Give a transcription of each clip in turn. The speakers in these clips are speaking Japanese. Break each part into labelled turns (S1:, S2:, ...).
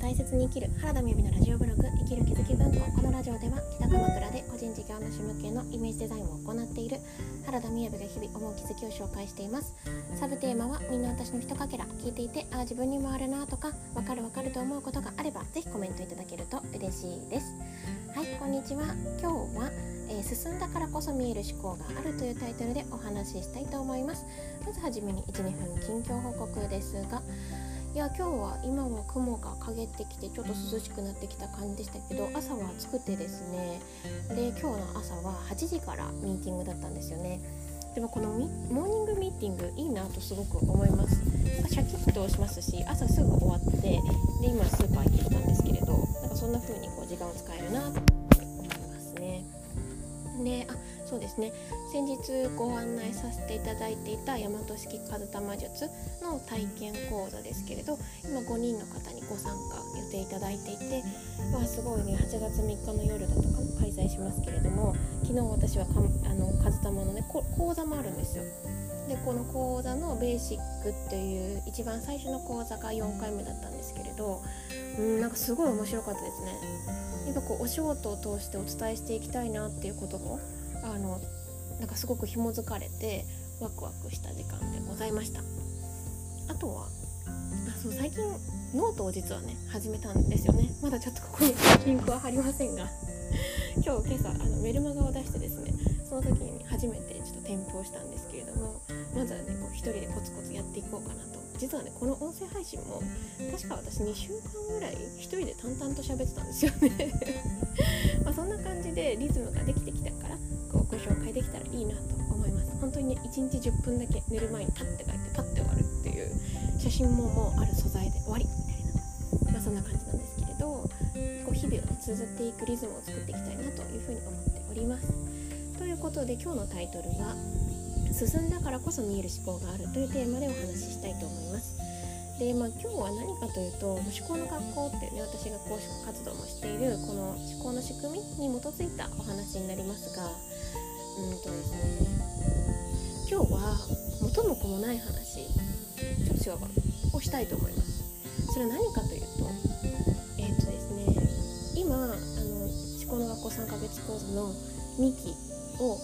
S1: 大切に生きる原田美由のラジオブログ生きる気づき文庫このラジオでは北鎌倉で個人事業主向けのイメージデザインを行っている原田美由が日々思う気づきを紹介しています。サブテーマはみんな私のひとかけら聞いていてああ自分にもあるなとかわかるわかると思うことがあればぜひコメントいただけると嬉しいです。はいこんにちは今日はえー、進んだからこそ見える思考があるというタイトルでお話ししたいと思います。まずはじめに12分近況報告です。がいや今日は今は雲が陰ってきてちょっと涼しくなってきた感じでしたけど朝は暑くてですね。で今日の朝は8時からミーティングだったんですよね。でもこのモーニングミーティングいいなとすごく思います。シャキッとしますし朝すぐ終わってで今スーパー行ってきたんですけれどなんかそんな風にこう時間を使えるなと思いますね。であそうですね先日ご案内させていただいていた大和式風玉術の体験講座ですけれど今5人の方にご参加予定いただいていて、まあ、すごいね8月3日の夜だとかも開催しますけれども昨日私はかあの風玉のね講座もあるんですよ。でこの講座のベーシックっていう一番最初の講座が4回目だったんですけれどうんなんかすごい面白かったですね。やっぱこうお仕事を通してお伝えしていきたいなっていうこともあのなんかすごく紐づかれてワクワクした時間でございました。あとはあそう最近ノートを実はね始めたんですよね。まだちょっとここに リンクは貼りませんが。今日今朝あのメルマガを出してですねその時に初めてちょっと添付をしたんですけれどもまずはねこう一人でコツコツやっていこうかなと。実はねこの音声配信も確か私2週間ぐらい一人で淡々と喋ってたんですよね。まそんな感じでリズムができてきたからご紹介できたらいいなと思います。本当にね1日10分だけ寝る前にパッて書いてパッて終わるっていう写真ももうある素材で終わりみたいな、まあ、そんな感じなんですけれどこう日々をね綴っていくリズムを作っていきたいなというふうに思っております。ということで今日のタイトルは「進んだからこそ見える思考がある」というテーマでお話ししたいと思います。で、まあ、今日は何かというと思考の学校っていうね私が講師活動もしているこの思考の仕組みに基づいたお話になりますが元もない話ちょっと違うかをしたいと思います。それは何かというとえー、っとですね今あの思考の学校3ヶ月講座の2期を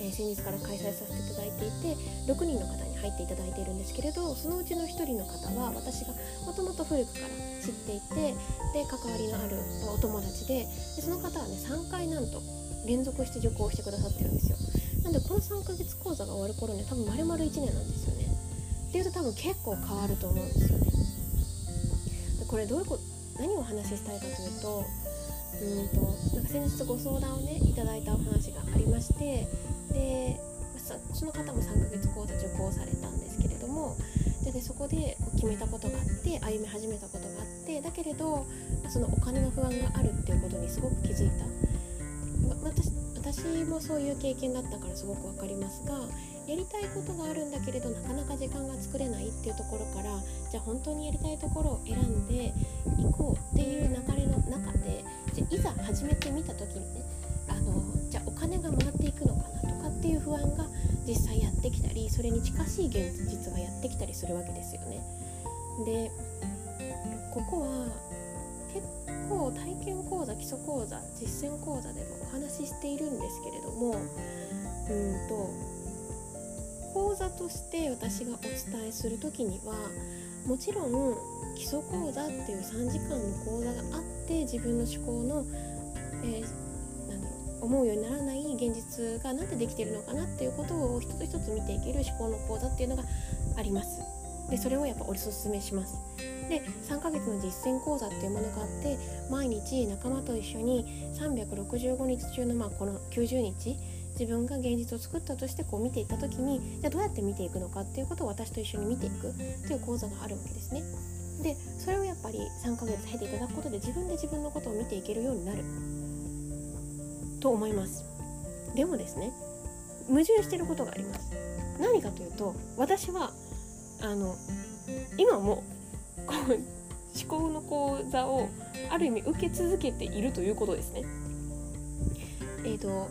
S1: えー、先日から開催させていただいていて6人の方に入っていただいているんですけれどそのうちの1人の方は私がもともと古くから知っていてで関わりのあるお友達ででその方はね3回なんと連続して受講してくださってるんですよ。なんでこの3ヶ月講座が終わる頃には多分丸々1年なんですよね。っていうと多分結構変わると思うんですよね。でこれどういうこと何をお話ししたいかというとうんとなんか先日ご相談をねいただいたお話がありましてでその方も3ヶ月講座受講されたんですけれどもででそこでこう決めたことがあって歩み始めたことがあってだけれどそのお金の不安があるっていうことにすごく気づいた。私もそういう経験だったからすごく分かりますがやりたいことがあるんだけれどなかなか時間が作れないっていうところからじゃあ本当にやりたいところを選んでいこうっていう流れの中でじゃいざ始めてみた時にねあのじゃあお金が回っていくのかなとかっていう不安が実際やってきたりそれに近しい現実がやってきたりするわけですよね。でここは結構体験講座基礎講座実践講座でもお話ししているんですけれどもうんと講座として私がお伝えする時にはもちろん基礎講座っていう3時間の講座があって自分の思考の、えー思うようにならない現実が何でできているのかなっていうことを一つ一つ見ていける思考の講座っていうのがあります。でそれをやっぱおすすめします。で3ヶ月の実践講座っていうものがあって毎日仲間と一緒に365日中のまあこの90日自分が現実を作ったとしてこう見ていった時にじゃあどうやって見ていくのかっていうことを私と一緒に見ていくっていう講座があるわけですね。でそれをやっぱり3ヶ月経ていただくことで自分で自分のことを見ていけるようになる。と思います。でもですね矛盾してることがあります。何かというと私はあの今もこう思考の講座をある意味受け続けているということですね。え、ー、と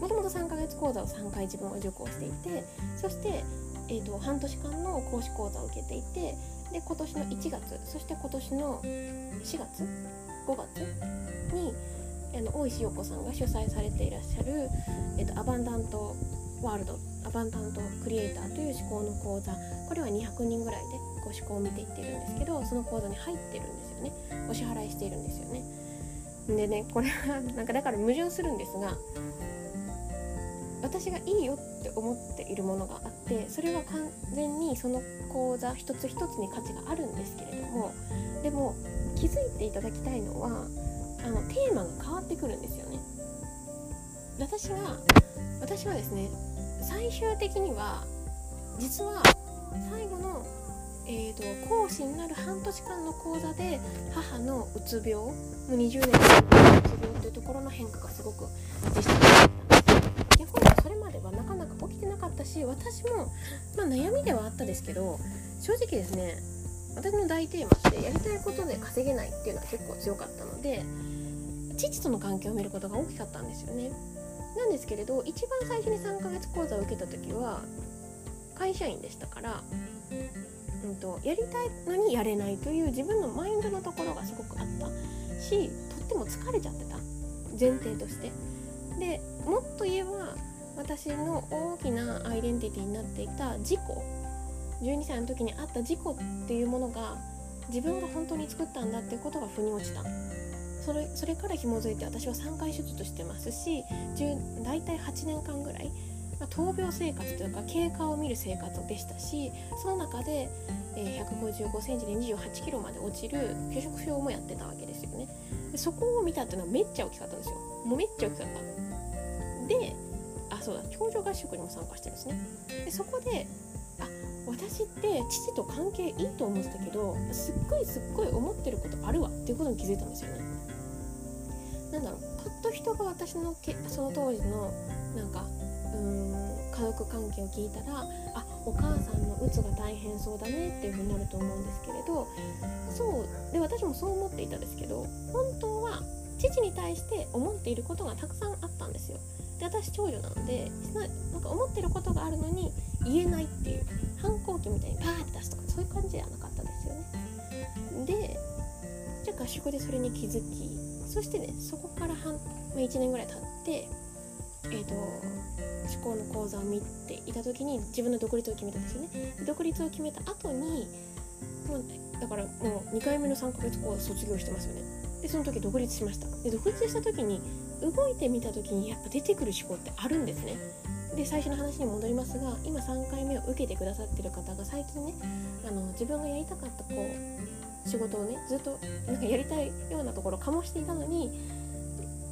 S1: もともと3ヶ月講座を3回自分は受講していてそして、えーと、半年間の講師講座を受けていてで今年の1月そして今年の4月5月にあの大石陽子さんが主催されていらっしゃる、えーと、アバンダントワールドアバンダントクリエイターという思考の講座。これは200人ぐらいでこう思考を見ていってるんですけどその講座に入ってるんですよね。お支払いしているんですよね。でねこれはなんかだから矛盾するんですが私がいいよって思っているものがあってそれは完全にその講座一つ一つに価値があるんですけれどもでも気づいていただきたいのはあのテーマが変わってくるんですよね。私が私はですね最終的には実は最後の、えーと、講師になる半年間の講座で母のうつ病もう20年のうつ病っていうところの変化がすごく実際にあったんです逆にそれまではなかなか起きてなかったし私も、まあ、悩みではあったですけど正直ですね私の大テーマってやりたいことで稼げないっていうのは結構強かったので父との関係を見ることが大きかったんですよね。なんですけれど一番最初に3ヶ月講座を受けた時は会社員でしたから、うんと、やりたいのにやれないという自分のマインドのところがすごくあったしとっても疲れちゃってた。前提として。でもっと言えば私の大きなアイデンティティになっていた事故12歳の時にあった事故っていうものが自分が本当に作ったんだっていうことが腑に落ちた。それそれから紐づいて私は3回手術してますし大体8年間ぐらい、まあ、闘病生活というか経過を見る生活でしたしその中で、えー、155センチで28キロまで落ちる拒食症もやってたわけですよね。でそこを見たっていうのはめっちゃ大きかったんですよ。もうめっちゃ大きかった。であそうだ頂上合宿にも参加してるんですね。でそこであ私って父と関係いいと思ってたけどすっごいすっごい思ってることあるわっていうことに気づいたんですよね。なんだろうパッと人が私のけその当時のなんかうーん家族関係を聞いたらあお母さんのうつが大変そうだねっていう風になると思うんですけれどそうで私もそう思っていたんですけど本当は父に対して思っていることがたくさんあったんですよ。で私長女なのでなんか思ってることがあるのに言えないっていう反抗期みたいにパーって出すとかそういう感じではなかったですよね。でじゃあ合宿でそれに気づきそしてねそこから半、まあ、1年ぐらい経ってえーと、思考の講座を見ていた時に自分の独立を決めたんですよね。独立を決めた後にもうだからもう2回目の3ヶ月講座卒業してますよね。でその時独立しました。で独立した時に動いてみた時にやっぱ出てくる思考ってあるんですね。で最初の話に戻りますが今3回目を受けてくださってる方が最近ねあの自分がやりたかったこう仕事をねずっとなんかやりたいようなところを醸していたのに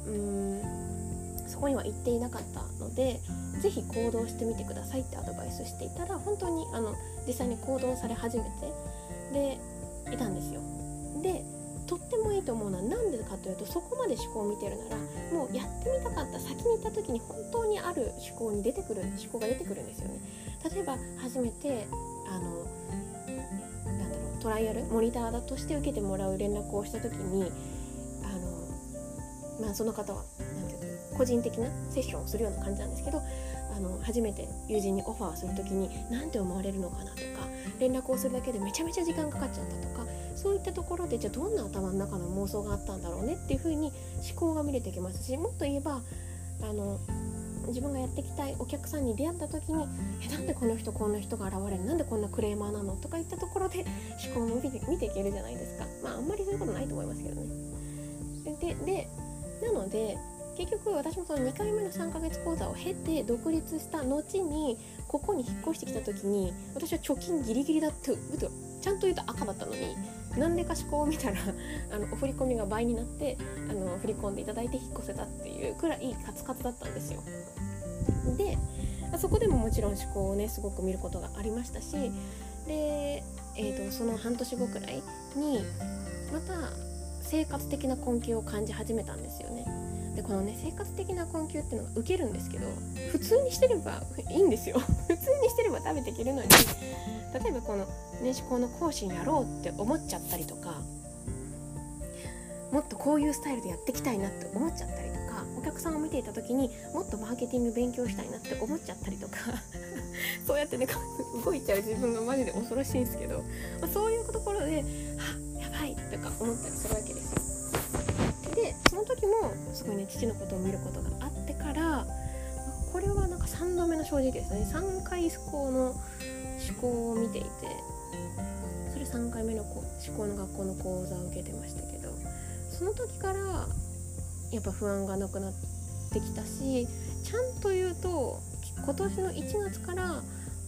S1: うーんそこには行っていなかったので是非行動してみてくださいってアドバイスしていたら本当にあの実際に行動され始めてでいたんですよ。でとってもいいと思うのは何でかというとそこまで思考を見てるならもうやってみたかった先に行った時に本当にある思考に出てくる思考が出てくるんですよね。例えば初めてあのトライアルモニターだとして受けてもらう連絡をした時にあの、まあ、その方は何て言うか個人的なセッションをするような感じなんですけどあの初めて友人にオファーする時に何て思われるのかなとか連絡をするだけでめちゃめちゃ時間かかっちゃったとかそういったところでじゃあどんな頭の中の妄想があったんだろうねっていう風に思考が見れてきますしもっと言えばあの自分がやっていきたいお客さんに出会った時に「えなんでこの人こんな人が現れるなんでこんなクレーマーなの?」とかいったところで思考も見て見ていけるじゃないですかまああんまりそういうことないと思いますけどねででなので結局私もその2回目の3ヶ月講座を経て独立した後にここに引っ越してきた時に私は貯金ギリギリだってちゃんと言うと赤だったのになんでか思考を見たら あのお振り込みが倍になってあの振り込んでいただいて引っ越せたっていうくらいカツカツだったんですよ。でそこでももちろん思考をねすごく見ることがありましたしで、えーと、その半年後くらいにまた生活的な困窮を感じ始めたんですよね。でこのね生活的な困窮っていうのが受けるんですけど普通にしてればいいんですよ 普通にしてれば食べていけるのに例えばこの年始校の講師にやろうって思っちゃったりとかもっとこういうスタイルでやっていきたいなって思っちゃったりとかお客さんを見ていた時にもっとマーケティング勉強したいなって思っちゃったりとか そうやってね動いちゃう自分がマジで恐ろしいんですけど、まあ、そういうところで「あやばい」とか思ったりするわけです。すごいね父のことを見ることがあってからこれはなんか3度目の正直ですね3回思考の思考を見ていてそれ3回目の思考の学校の講座を受けてましたけどその時からやっぱ不安がなくなってきたしちゃんと言うと今年の1月から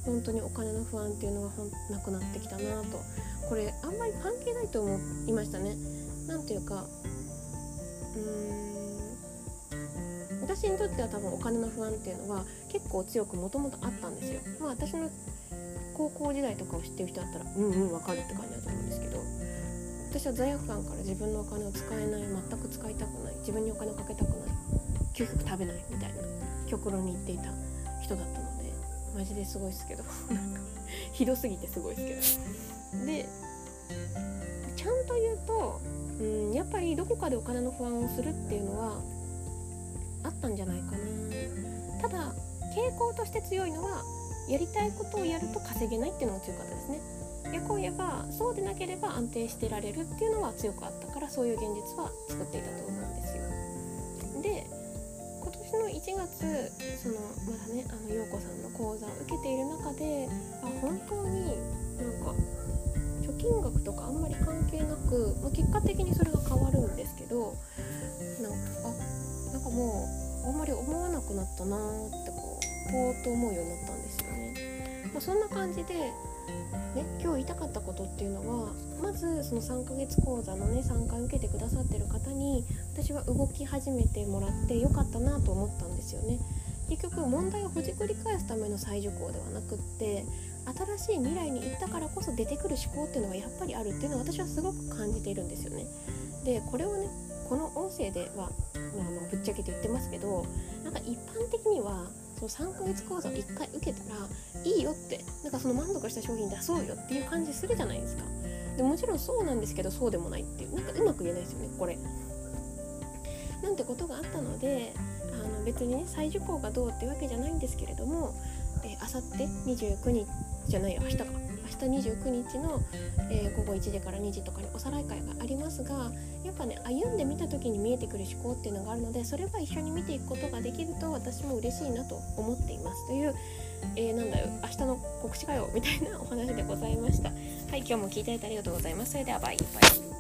S1: 本当にお金の不安っていうのがほんなくなってきたなとこれあんまり関係ないと思いましたね。なんていうかうーん私にとっては多分お金の不安っていうのは結構強くもともとあったんですよ。まあ私の高校時代とかを知ってる人だったらうんうんわかるって感じだと思うんですけど私は罪悪感から自分のお金を使えない全く使いたくない自分にお金をかけたくない究極食べないみたいな極論に言っていた人だったのでマジですごいですけど ひどすぎてすごいですけどでちゃんと言うとうんやっぱりどこかでお金の不安をするっていうのはあったんじゃないかな。ただ傾向として強いのはやりたいことをやると稼げないっていうのが強かったですね。逆を言えばそうでなければ安定してられるっていうのは強くあったからそういう現実は作っていたと思うんですよ。で今年の1月そのまだねあの陽子さんの講座を受けている中であ本当になんか貯金額とかあんまり関係なく、まあ、結果的にそれが変わるんですけどなんかもうあんまり思わなくなったなーってこうぽーっと思うようになったんですよね。まあ、そんな感じでね、今日言いたかったことっていうのはまずその3ヶ月講座のね3回受けてくださってる方に私は動き始めてもらってよかったなと思ったんですよね結局問題をほじくり返すための再受講ではなくって新しい未来に行ったからこそ出てくる思考っていうのがやっぱりあるっていうのは私はすごく感じているんですよねでこれをねこの音声では、まあ、あぶっちゃけて言ってますけどなんか一般的にはその3ヶ月講座を1回受けたらいいよってなんかその満足した商品出そうよっていう感じするじゃないですか。でもちろんそうなんですけどそうでもないっていうなんかうまく言えないですよねこれ。なんてことがあったのであの別にね再受講がどうってわけじゃないんですけれどもあさって29日じゃないよ明日か。明日29日の、えー、午後1時から2時とかにおさらい会がありますがやっぱね歩んでみた時に見えてくる思考っていうのがあるのでそれは一緒に見ていくことができると私も嬉しいなと思っていますという、えー、なんだよ明日の告知会をみたいなお話でございました。はい今日も聞いていただいてありがとうございます。それではバイバイ。